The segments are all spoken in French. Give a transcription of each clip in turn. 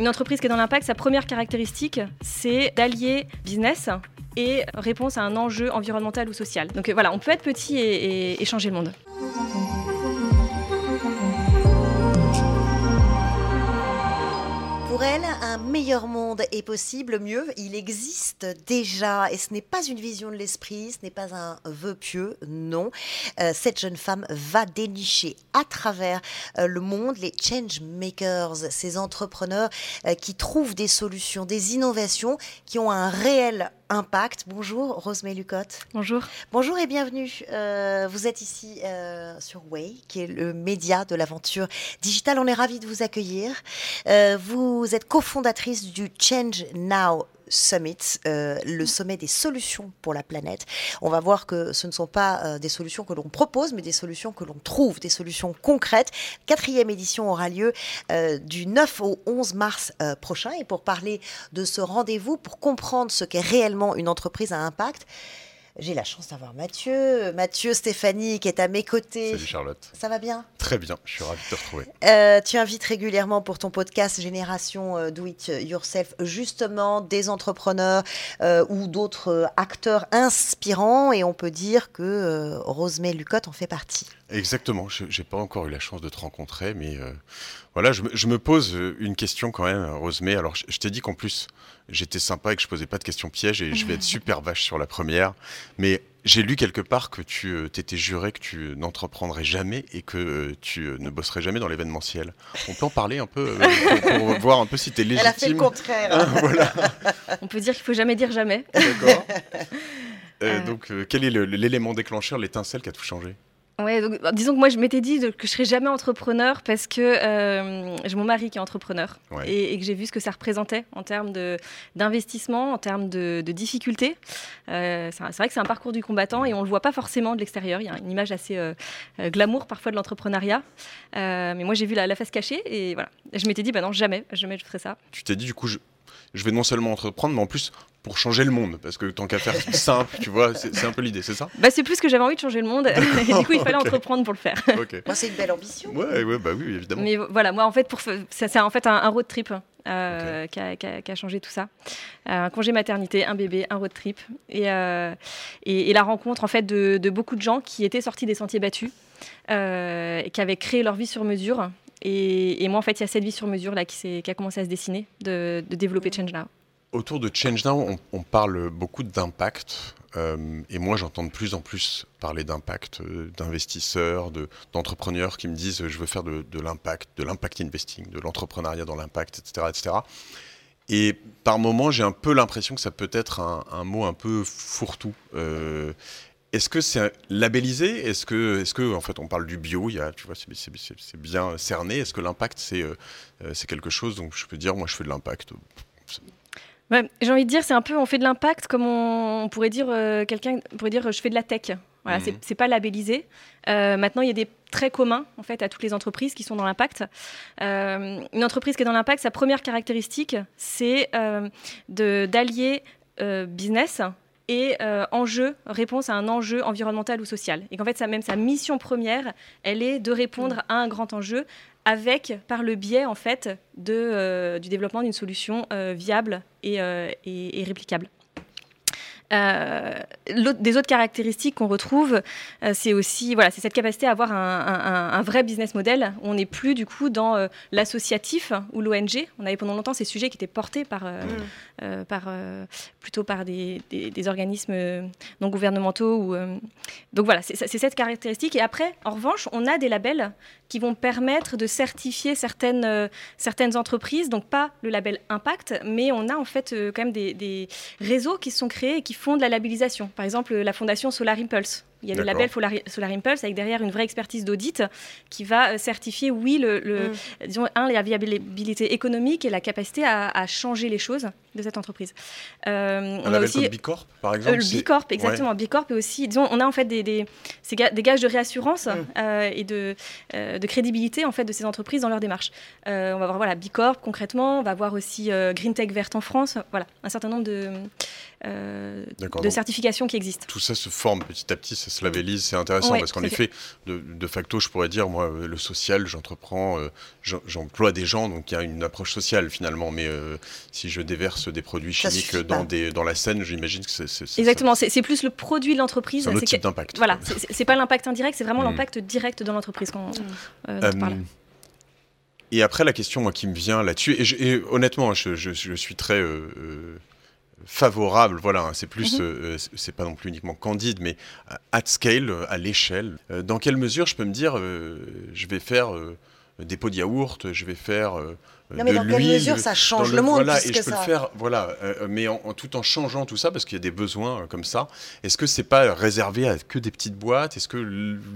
Une entreprise qui est dans l'impact, sa première caractéristique, c'est d'allier business et réponse à un enjeu environnemental ou social. Donc euh, voilà, on peut être petit et, et changer le monde. Pour elle, un meilleur monde est possible, mieux, il existe déjà. Et ce n'est pas une vision de l'esprit, ce n'est pas un vœu pieux, non. Euh, cette jeune femme va dénicher à travers euh, le monde les change makers, ces entrepreneurs euh, qui trouvent des solutions, des innovations qui ont un réel Impact. Bonjour Rosemée Lucotte. Bonjour. Bonjour et bienvenue. Euh, vous êtes ici euh, sur Way, qui est le média de l'aventure digitale. On est ravis de vous accueillir. Euh, vous êtes cofondatrice du Change Now Summit, euh, le sommet des solutions pour la planète. On va voir que ce ne sont pas euh, des solutions que l'on propose, mais des solutions que l'on trouve, des solutions concrètes. Quatrième édition aura lieu euh, du 9 au 11 mars prochain. Et pour parler de ce rendez-vous, pour comprendre ce qu'est réellement une entreprise à impact, j'ai la chance d'avoir Mathieu, Mathieu Stéphanie qui est à mes côtés. Salut Charlotte. Ça va bien? Très bien, je suis ravi de te retrouver. Euh, tu invites régulièrement pour ton podcast Génération euh, Do It Yourself justement des entrepreneurs euh, ou d'autres acteurs inspirants et on peut dire que Rosemée Lucotte en fait partie. Exactement, je n'ai pas encore eu la chance de te rencontrer, mais voilà, je, me pose une question quand même, Rosemée. Alors je t'ai dit qu'en plus j'étais sympa et que je posais pas de questions pièges et je vais être super vache sur la première. Mais j'ai lu quelque part que tu euh, t'étais juré que tu n'entreprendrais jamais et que euh, tu euh, ne bosserais jamais dans l'événementiel. On peut en parler un peu pour, voir un peu si tu es légitime. Elle a fait le contraire. voilà. On peut dire qu'il faut jamais dire jamais. D'accord. donc, quel est l'élément déclencheur, l'étincelle qui a tout changé? Ouais, donc, bah, disons que moi je m'étais dit que je serais jamais entrepreneur parce que euh, j'ai mon mari qui est entrepreneur et, que j'ai vu ce que ça représentait en termes d'investissement, en termes de, difficultés. Euh, c'est vrai que c'est un parcours du combattant et on le voit pas forcément de l'extérieur. Il y a une image assez euh, glamour parfois de l'entrepreneuriat, mais moi j'ai vu la, la, face cachée et voilà. Je m'étais dit bah non jamais, jamais je ferais ça. Tu t'es dit du coup je, je vais non seulement entreprendre, mais en plus pour changer le monde Parce que tant qu'à faire simple, tu vois, c'est un peu l'idée, c'est ça? Bah, C'est plus que j'avais envie de changer le monde. et du coup, il fallait entreprendre pour le faire. Moi, c'est une belle ambition. Ouais, ouais, bah oui, évidemment. Mais voilà, moi, en fait, c'est en fait un, road trip. Euh, qui, a, changé tout ça. Euh, un congé maternité, un bébé, un road trip. Et, euh, et, la rencontre en fait de, beaucoup de gens qui étaient sortis des sentiers battus, et qui avaient créé leur vie sur mesure. Et, moi, en fait, il y a cette vie sur mesure là qui, a commencé à se dessiner, de, développer Change Now. Autour de Change Now, on, parle beaucoup d'impact. Euh, et moi, j'entends de plus en plus parler d'impact, euh, d'investisseurs, d'entrepreneurs qui me disent je veux faire de, l'impact, de l'impact investing, de l'entrepreneuriat dans l'impact, etc., etc. Et par moments, j'ai un peu l'impression que ça peut être un, mot un peu fourre-tout. Euh, est-ce que c'est labellisé? Est-ce que, est que, en fait, on parle du bio il y a, tu vois, c'est bien cerné. Est-ce que l'impact, c'est c'est quelque chose? Donc, je peux dire, moi, je fais de l'impact j'ai envie de dire, c'est un peu, on fait de l'impact comme on, pourrait dire, euh, quelqu'un pourrait dire, je fais de la tech. Voilà, mhm. c'est pas labellisé. Euh, maintenant, il y a des traits communs en fait à toutes les entreprises qui sont dans l'impact. Euh, une entreprise qui est dans l'impact, sa première caractéristique, c'est d'allier business et enjeu, réponse à un enjeu environnemental ou social. Et qu'en fait, ça, même sa mission première, elle est de répondre mhm. à un grand enjeu avec, par le biais en fait, de, euh, du développement d'une solution euh, viable et, euh, et, et réplicable. Euh, des autres caractéristiques qu'on retrouve, euh, c'est aussi voilà, c'est cette capacité à avoir un, vrai business model. On n'est plus du coup dans euh, l'associatif ou l'ONG. On avait pendant longtemps ces sujets qui étaient portés par, mm. par plutôt par des, des, organismes non gouvernementaux. Ou, donc voilà, c'est cette caractéristique. Et après, en revanche, on a des labels qui vont permettre de certifier certaines, certaines entreprises. Donc pas le label impact, mais on a en fait quand même des, des réseaux qui sont créés et qui font de la labellisation. Par exemple, la fondation Solar Impulse. Il y a le label Solar Impulse avec derrière une vraie expertise d'audit qui va euh, certifier, oui, le, mm. disons, un, la viabilité économique et la capacité à, changer les choses de cette entreprise. Euh, on, a aussi Bicorp, par exemple. Euh, le Bicorp, exactement. Bicorp et aussi, disons, on a en fait des, des, des gages de réassurance mm. et de, de, crédibilité en fait de ces entreprises dans leur démarche. on va voir voilà Bicorp concrètement, on va voir aussi Green Tech verte en France, voilà un certain nombre de de certification qui existent. Tout ça se forme petit à petit, ça se labellise, c'est intéressant parce qu'en effet, de, facto, je pourrais dire, moi, le social, j'entreprends, j'emploie des gens, donc il y a une approche sociale finalement, mais si je déverse des produits chimiques dans, des, dans la scène, j'imagine que c'est... Exactement, c'est plus le produit de l'entreprise. C'est un autre type d'impact. Voilà, c'est pas l'impact indirect, c'est vraiment hmm. l'impact direct dans l'entreprise quand on parle. Et après, la question moi, qui me vient là-dessus, et, honnêtement, je, je, suis très euh, euh, favorable, voilà, hein, c'est plus, mhm. euh, c'est pas non plus uniquement candide, mais at scale, à l'échelle. dans quelle mesure je peux me dire, je vais faire des pots de yaourt, je vais faire non, mais dans quelle mesure ça change le, monde Voilà, et je peux le faire, voilà, mais en, tout en changeant tout ça, parce qu'il y a des besoins comme ça. Est-ce que c'est pas réservé à que des petites boîtes? Est-ce que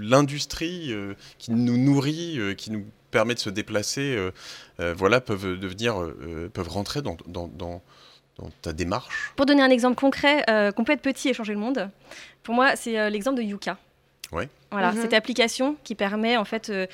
l'industrie qui nous nourrit, qui nous permet de se déplacer, euh, euh, voilà, peuvent devenir, euh, peuvent rentrer dans, dans, dans, ta démarche Pour donner un exemple concret, qu'on peut être petit et changer le monde, pour moi, c'est l'exemple de Yuka. Ouais. Voilà, mhm. cette application qui permet en fait, euh,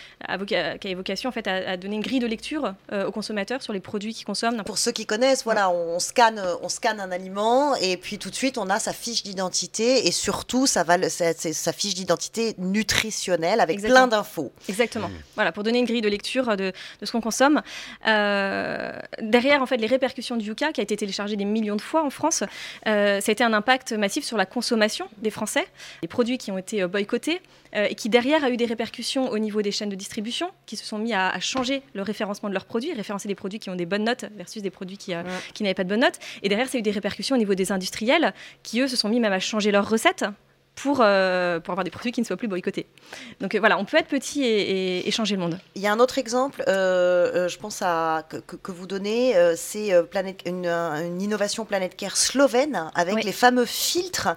qui a vocation en fait à, donner une grille de lecture euh, aux consommateurs sur les produits qu'ils consomment. Pour ceux qui connaissent, voilà, on scanne, on scanne un aliment et puis tout de suite on a sa fiche d'identité et surtout ça va, sa, sa fiche d'identité nutritionnelle avec plein d'infos. Exactement. Mhm. Voilà, pour donner une grille de lecture de, de ce qu'on consomme. Euh, derrière en fait les répercussions du Yuka qui a été téléchargé des millions de fois en France, ça a été un impact massif sur la consommation des Français, les produits qui ont été boycottés. Euh, et qui derrière a eu des répercussions au niveau des chaînes de distribution, qui se sont mis à, changer le référencement de leurs produits, référencer des produits qui ont des bonnes notes versus des produits qui, euh, qui n'avaient pas de bonnes notes. Et derrière, ça a eu des répercussions au niveau des industriels, qui eux se sont mis même à changer leurs recettes pour, euh, pour avoir des produits qui ne soient plus boycottés. Donc euh, voilà, on peut être petit et, changer le monde. Il y a un autre exemple, euh, je pense à, que, vous donnez, c'est une, une, innovation Planète Care slovène avec les fameux filtres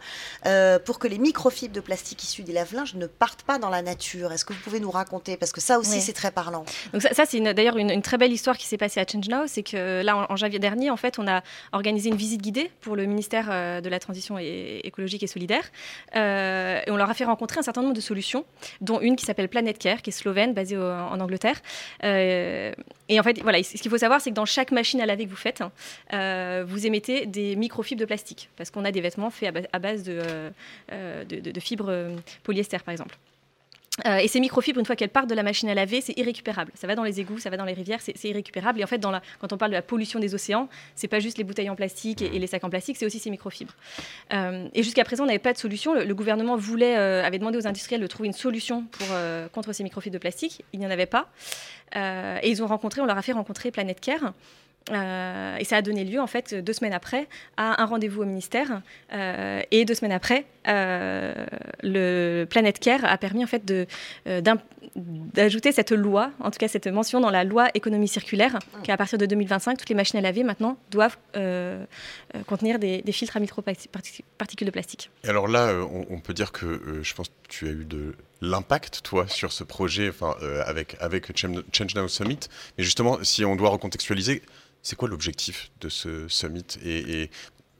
pour que les microfibres de plastique issus des lave-linges ne partent pas dans la nature. Est-ce que vous pouvez nous raconter? Parce que ça aussi, c'est très parlant. Donc ça, ça c'est d'ailleurs une, très belle histoire qui s'est passée à Change Now. C'est que là, en, janvier dernier, en fait, on a organisé une visite guidée pour le ministère de la Transition écologique et solidaire. Euh, et on leur a fait rencontrer un certain nombre de solutions, dont une qui s'appelle Planet Care, qui est slovène, basée en Angleterre. Euh, et en fait, voilà, ce qu'il faut savoir, c'est que dans chaque machine à laver que vous faites, euh, vous émettez des microfibres de plastique, parce qu'on a des vêtements faits à base de, de fibres polyester, par exemple. Euh, et ces microfibres, une fois qu'elles partent de la machine à laver, c'est irrécupérable. Ça va dans les égouts, ça va dans les rivières, c'est irrécupérable. Et en fait, quand on parle de la pollution des océans, c'est pas juste les bouteilles en plastique et, les sacs en plastique, c'est aussi ces microfibres. Euh, et jusqu'à présent, on n'avait pas de solution. Le, gouvernement voulait, euh, avait demandé aux industriels de trouver une solution pour, contre ces microfibres de plastique. Il n'y en avait pas. et ils ont rencontré, on leur a fait rencontrer Planète Care. Euh, et ça a donné lieu, en fait, deux semaines après, à un rendez-vous au ministère. Euh, et deux semaines après, euh, le Planet Care a permis, en fait, d'ajouter cette loi, en tout cas cette mention dans la loi économie circulaire, qu'à partir de 2025, toutes les machines à laver, maintenant, doivent contenir des, filtres à microparticules de plastique. Et alors là, on, peut dire que je pense que tu as eu de l'impact, toi, sur ce projet enfin, avec, avec Change Now Summit. Mais justement, si on doit recontextualiser, c'est quoi l'objectif de ce summit et,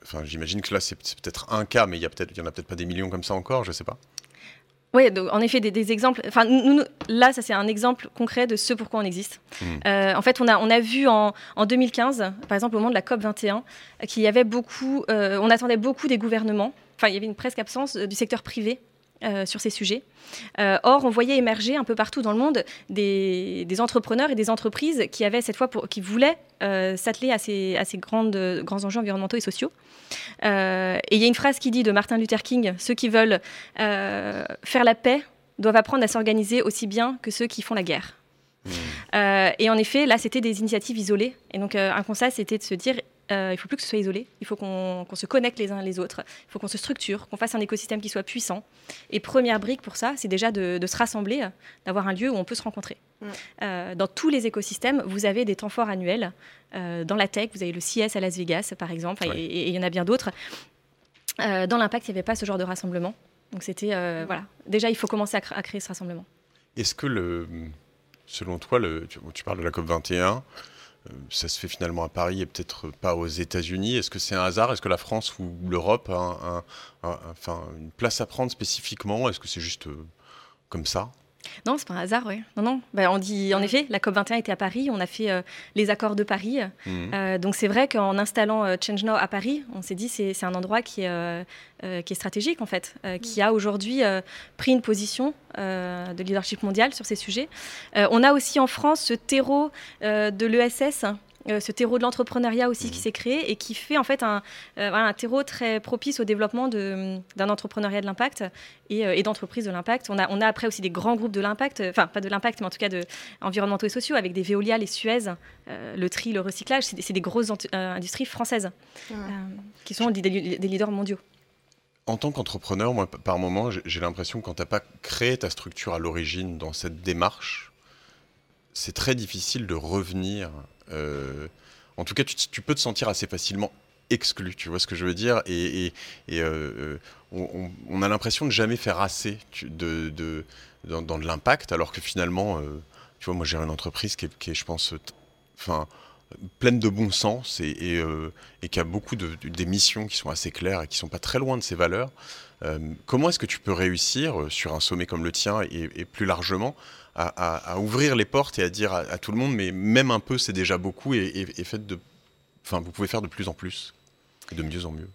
enfin, J'imagine que là, c'est peut-être un cas, mais il y, a peut y en a peut-être pas des millions comme ça encore, je ne sais pas. Oui, en effet, des, exemples. Enfin, nous, là, ça c'est un exemple concret de ce pourquoi on existe. Hmm. Euh, en fait, on a, on a vu en, 2015, par exemple, au moment de la COP 21, qu'il y avait beaucoup, euh, on attendait beaucoup des gouvernements. Enfin, il y avait une presque absence du secteur privé euh, sur ces sujets. Euh, or, on voyait émerger un peu partout dans le monde des, entrepreneurs et des entreprises qui avaient cette fois pour, qui voulaient euh, s'atteler à ces, à ces grandes, grands enjeux environnementaux et sociaux. et il y a une phrase qui dit de Martin Luther King ceux qui veulent faire la paix doivent apprendre à s'organiser aussi bien que ceux qui font la guerre. Mmh. et en effet, là, c'était des initiatives isolées. Et donc, un conseil, c'était de se dire euh, il ne faut plus que ce soit isolé. Il faut qu'on se connecte les uns les autres. Il faut qu'on se structure, qu'on fasse un écosystème qui soit puissant. Et première brique pour ça, c'est déjà de, se rassembler, d'avoir un lieu où on peut se rencontrer. Mm. Euh, dans tous les écosystèmes, vous avez des temps forts annuels. Euh, dans la tech, vous avez le CS à Las Vegas, par exemple, et il y en a bien d'autres. dans l'impact, il n'y avait pas ce genre de rassemblement. Donc c'était voilà. Déjà, il faut commencer à, créer ce rassemblement. Est-ce que le, selon toi, le, tu parles de la COP 21 euh, ça se fait finalement à Paris et peut-être pas aux États-Unis. Est-ce que c'est un hasard? Est-ce que la France ou l'Europe a une place à prendre spécifiquement? Est-ce que c'est juste euh, comme ça? Non, c'est pas un hasard, oui. Non, non. Bah, on dit, en effet, la COP21 était à Paris, on a fait euh, les accords de Paris. Mhm. Euh, donc c'est vrai qu'en installant euh, Change Now à Paris, on s'est dit c'est c'est un endroit qui est, qui est stratégique, en fait, qui a aujourd'hui pris une position de leadership mondial sur ces sujets. on a aussi en France ce terreau de l'ESS euh, ce terreau de l'entrepreneuriat aussi qui mhm. s'est créé et qui fait en fait un, euh, un terreau très propice au développement d'un entrepreneuriat de l'impact et, euh, et d'entreprises de l'impact. On a, on a après aussi des grands groupes de l'impact, enfin pas de l'impact, mais en tout cas de, environnementaux et sociaux, avec des Veolia, les Suez, le tri, le recyclage. C'est des, grosses industries françaises qui sont des, des leaders mondiaux. En tant qu'entrepreneur, moi, par moment, j'ai l'impression que quand tu n'as pas créé ta structure à l'origine dans cette démarche, c'est très difficile de revenir euh, en tout cas, tu, peux te sentir assez facilement exclu, tu vois ce que je veux dire? Et, euh, euh, on, a l'impression de jamais faire assez de, dans, de l'impact, alors que finalement, tu vois, moi j'ai une entreprise qui est, je pense, enfin, pleine de bon sens et, qui a beaucoup de, des missions qui sont assez claires et qui sont pas très loin de ses valeurs. comment est-ce que tu peux réussir sur un sommet comme le tien et plus largement à, ouvrir les portes et à dire à, tout le monde, mais même un peu, c'est déjà beaucoup et, faites de, enfin, vous pouvez faire de plus en plus et de mieux en mieux.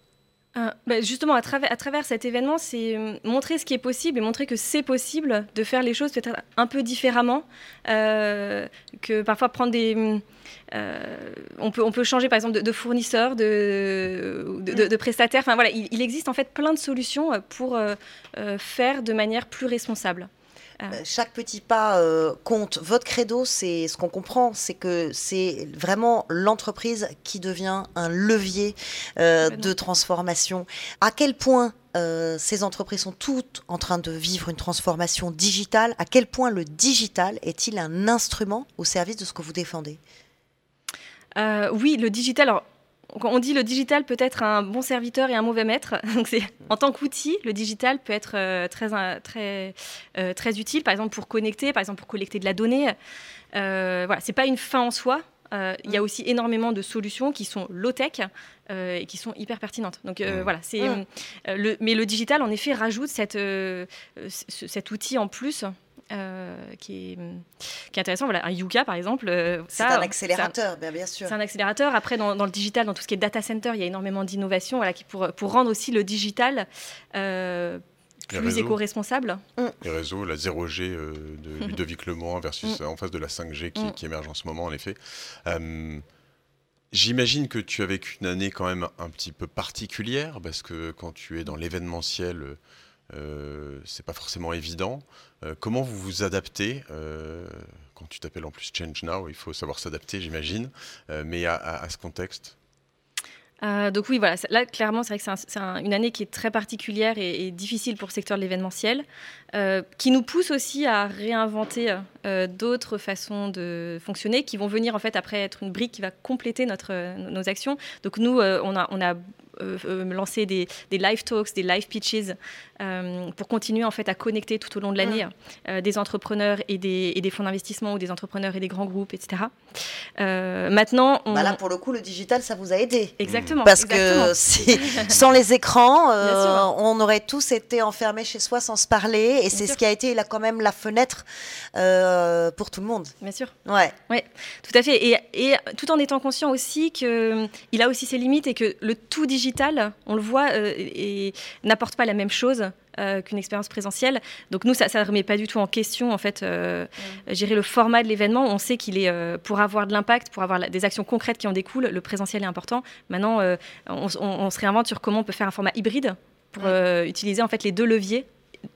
Euh, bah, justement, à travers, cet événement, c'est euh, montrer ce qui est possible et montrer que c'est possible de faire les choses peut-être un peu différemment, euh, que parfois prendre des... on, peut, on peut changer par exemple de, fournisseur, de, de, prestataire. Enfin voilà, il, il, existe en fait plein de solutions pour faire de manière plus responsable. Ah. Euh, chaque petit pas euh, compte. Votre credo, c'est ce qu'on comprend, c'est que c'est vraiment l'entreprise qui devient un levier euh, de transformation. À quel point ces entreprises sont toutes en train de vivre une transformation digitale? À quel point le digital est-il un instrument au service de ce que vous défendez? Oui, le digital. Alors, on dit le digital peut être un bon serviteur et un mauvais maître. Donc en tant qu'outil, le digital peut être euh, très, très, euh, très utile, par exemple pour connecter, par exemple pour collecter de la donnée. Euh, voilà, c'est pas une fin en soi. Euh, il y a mm. aussi énormément de solutions qui sont low-tech et qui sont hyper pertinentes. Donc mm. voilà, c'est mm. le, mais le digital en effet rajoute cette, cet outil en plus euh, qui, est, qui, est, intéressant. Voilà, un Yuka, par exemple. Euh, c'est un accélérateur, bien, bien, sûr. C'est un accélérateur. Après, dans, le digital, dans tout ce qui est data center, il y a énormément d'innovation voilà, pour, pour rendre aussi le digital euh, plus éco-responsable. Mm. Les réseaux, la 0G de Ludovic Lemoine versus mm. en face de la 5G qui, mm. qui, émerge en ce moment, en effet. J'imagine que tu as vécu une année quand même un petit peu particulière parce que quand tu es dans l'événementiel, euh, c'est pas forcément évident. Euh, comment vous vous adaptez euh, Quand tu t'appelles en plus Change Now, il faut savoir s'adapter, j'imagine, mais à, ce contexte donc oui, voilà. Là, clairement, c'est vrai que c'est une année qui est très particulière et, difficile pour le secteur de l'événementiel, qui nous pousse aussi à réinventer d'autres façons de fonctionner, qui vont venir en fait après être une brique qui va compléter notre, nos actions. Donc nous, on a, euh, euh, lancer des, live talks, des live pitches euh, pour continuer en fait à connecter tout au long de l'année mm. des entrepreneurs et des, et des fonds d'investissement ou des entrepreneurs et des grands groupes, etc. maintenant, on... bah là pour le coup, le digital, ça vous a aidé. Exactement. Parce que sans les écrans, on aurait tous été enfermés chez soi sans se parler, et c'est ce qui a été là quand même la fenêtre pour tout le monde. Bien sûr. Ouais. Ouais, tout à fait. Et, et tout en étant conscient aussi qu'il a aussi ses limites et que le tout digital on le voit, euh, et, n'apporte pas la même chose euh, qu'une expérience présentielle. Donc nous, ça ne remet pas du tout en question, en fait, euh, gérer le format de l'événement. On sait qu'il est, pour avoir de l'impact, pour avoir des actions concrètes qui en découlent, le présentiel est important. Maintenant, on, se réinvente sur comment on peut faire un format hybride pour utiliser, en fait, les deux leviers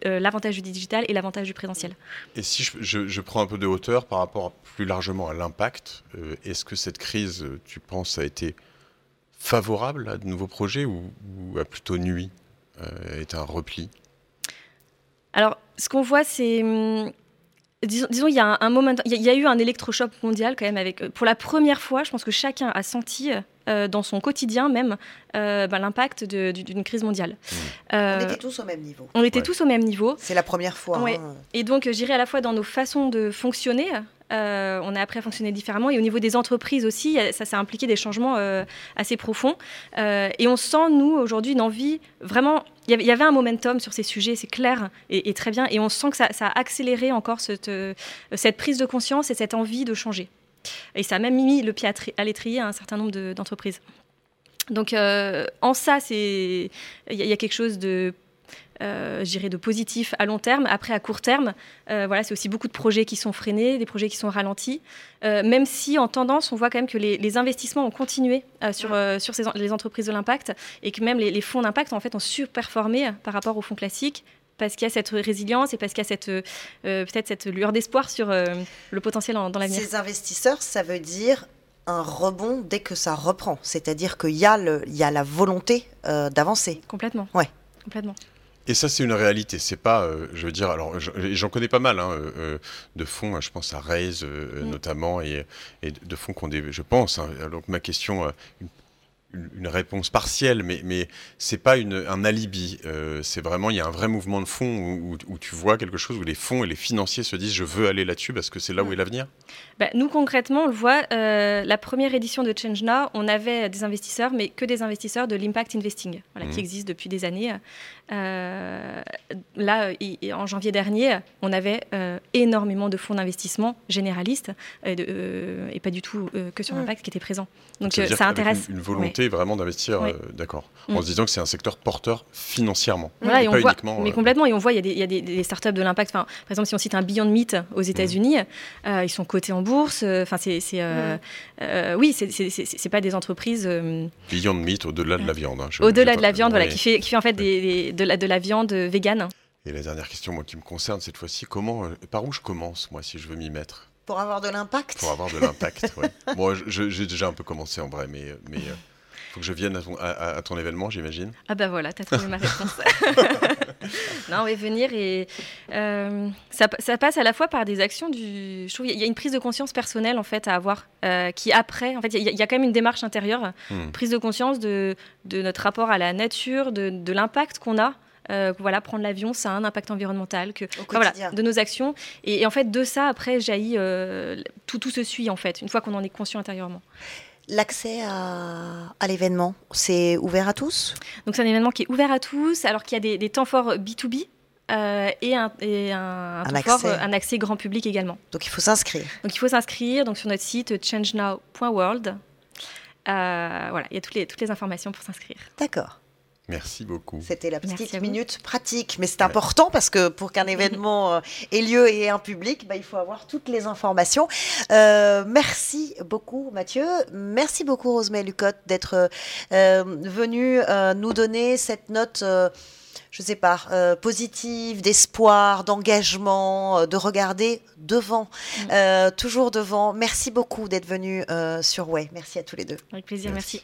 l'avantage du digital et l'avantage du présentiel. Et si je, prends un peu de hauteur par rapport plus largement à l'impact, est-ce que cette crise, tu penses, a été favorable à de nouveaux projets ou, a plutôt nuit, euh, est un repli? Alors, ce qu'on voit, c'est. Hum, disons, il y a un, moment, il y, a eu un électrochoc mondial quand même avec, euh, pour la première fois, je pense que chacun a senti euh, dans son quotidien même bah, l'impact d'une crise mondiale. Mmh. on était tous au même niveau. On était tous au même niveau. C'est la première fois. Hein. Et donc, j'irai à la fois dans nos façons de fonctionner, on a appris à fonctionner différemment. Et au niveau des entreprises aussi, ça s'est impliqué des changements assez profonds. et on sent, nous, aujourd'hui, une envie vraiment il y avait un momentum sur ces sujets, c'est clair et, très bien, et on sent que ça, a accéléré encore cette, prise de conscience et cette envie de changer. Et ça a même mis le pied à, l'étrier à un certain nombre d'entreprises. Donc euh, en ça, il y, a quelque chose de euh, de positif à long terme. Après, à court terme, euh, voilà, c'est aussi beaucoup de projets qui sont freinés, des projets qui sont ralentis. Euh, même si, en tendance, on voit quand même que les, investissements ont continué sur, sur les entreprises de l'impact et que même les, fonds d'impact en fait ont surperformé par rapport aux fonds classiques parce qu'il y a cette résilience et parce qu'il y a cette peut-être cette lueur d'espoir sur le potentiel dans l'avenir. Ces investisseurs, ça veut dire un rebond dès que ça reprend. C'est-à-dire qu'il y, a y a la volonté euh, d'avancer. Complètement. Ouais. Complètement. Et ça, c'est une réalité. C'est pas, euh, je veux dire, alors j'en connais pas mal hein, euh, de fonds. Je pense à Raise mm. notamment et, de fonds qu'on des, je pense. Hein. donc ma question, une réponse partielle, mais, mais ce n'est pas une, un alibi. Euh, c'est vraiment, il y a un vrai mouvement de fond où, où, tu vois quelque chose où les fonds et les financiers se disent je veux aller là-dessus parce que c'est là où est l'avenir bah, Nous, concrètement, on le voit, euh, la première édition de Change Now, on avait des investisseurs, mais que des investisseurs de l'impact investing, voilà, qui mmh. existent depuis des années. Euh, là, en janvier dernier, on avait énormément de fonds d'investissement généralistes et pas du tout que sur l'impact qui étaient présents. Donc ça, intéresse. Une, volonté vraiment d'investir, euh, d'accord, en mm. se disant que c'est un secteur porteur financièrement. Voilà, et on voit, mais euh, complètement, et on voit, il y a des, y a des, startups de l'impact. Enfin, par exemple, si on cite un Beyond Meat aux États-Unis, mm. euh, ils sont cotés en bourse. Enfin, c'est, mm. oui, c'est pas des entreprises. Beyond Meat, au-delà de la viande. Hein, au-delà de la viande, voilà, qui fait, qui fait en fait des, de, la, de la viande végane. Et la dernière question, moi, qui me concerne cette fois-ci, comment, par où je commence, moi, si je veux m'y mettre? Pour avoir de l'impact Pour avoir de l'impact, oui. Moi, j'ai déjà un peu commencé en vrai, mais, mais faut que je vienne à ton, événement, j'imagine. Ah bah voilà, t'as trouvé ma réponse. non, oui, venir et euh, ça, passe à la fois par des actions du. Je trouve il y a une prise de conscience personnelle en fait à avoir, euh, qui après, en fait, il y, a quand même une démarche intérieure, hmm. prise de conscience de, de, notre rapport à la nature, de, de l'impact qu'on a. Euh, voilà, prendre l'avion, ça a un impact environnemental, que voilà, de nos actions. Et, en fait, de ça, après, jaillit tout, tout se suit en fait, une fois qu'on en est conscient intérieurement. L'accès à, l'événement, c'est ouvert à tous? Donc c'est un événement qui est ouvert à tous, alors qu'il y a des, temps forts B2B. Euh, et, un, un, accès. un, accès. grand public également. Donc il faut s'inscrire. Donc il faut s'inscrire donc sur notre site changenow.world. Euh, voilà, il y a toutes les, toutes les informations pour s'inscrire. D'accord. Merci beaucoup. C'était la petite minute pratique, mais c'est important parce que pour qu'un événement euh, ait lieu et ait un public, bah, il faut avoir toutes les informations. Euh, merci beaucoup Mathieu, merci beaucoup Rosemary Lucotte d'être euh, venu nous donner cette note je sais pas, euh, positive, d'espoir, d'engagement, euh, de regarder devant, mm. euh, toujours devant. Merci beaucoup d'être venu sur Way. Merci à tous les deux. Avec plaisir, merci.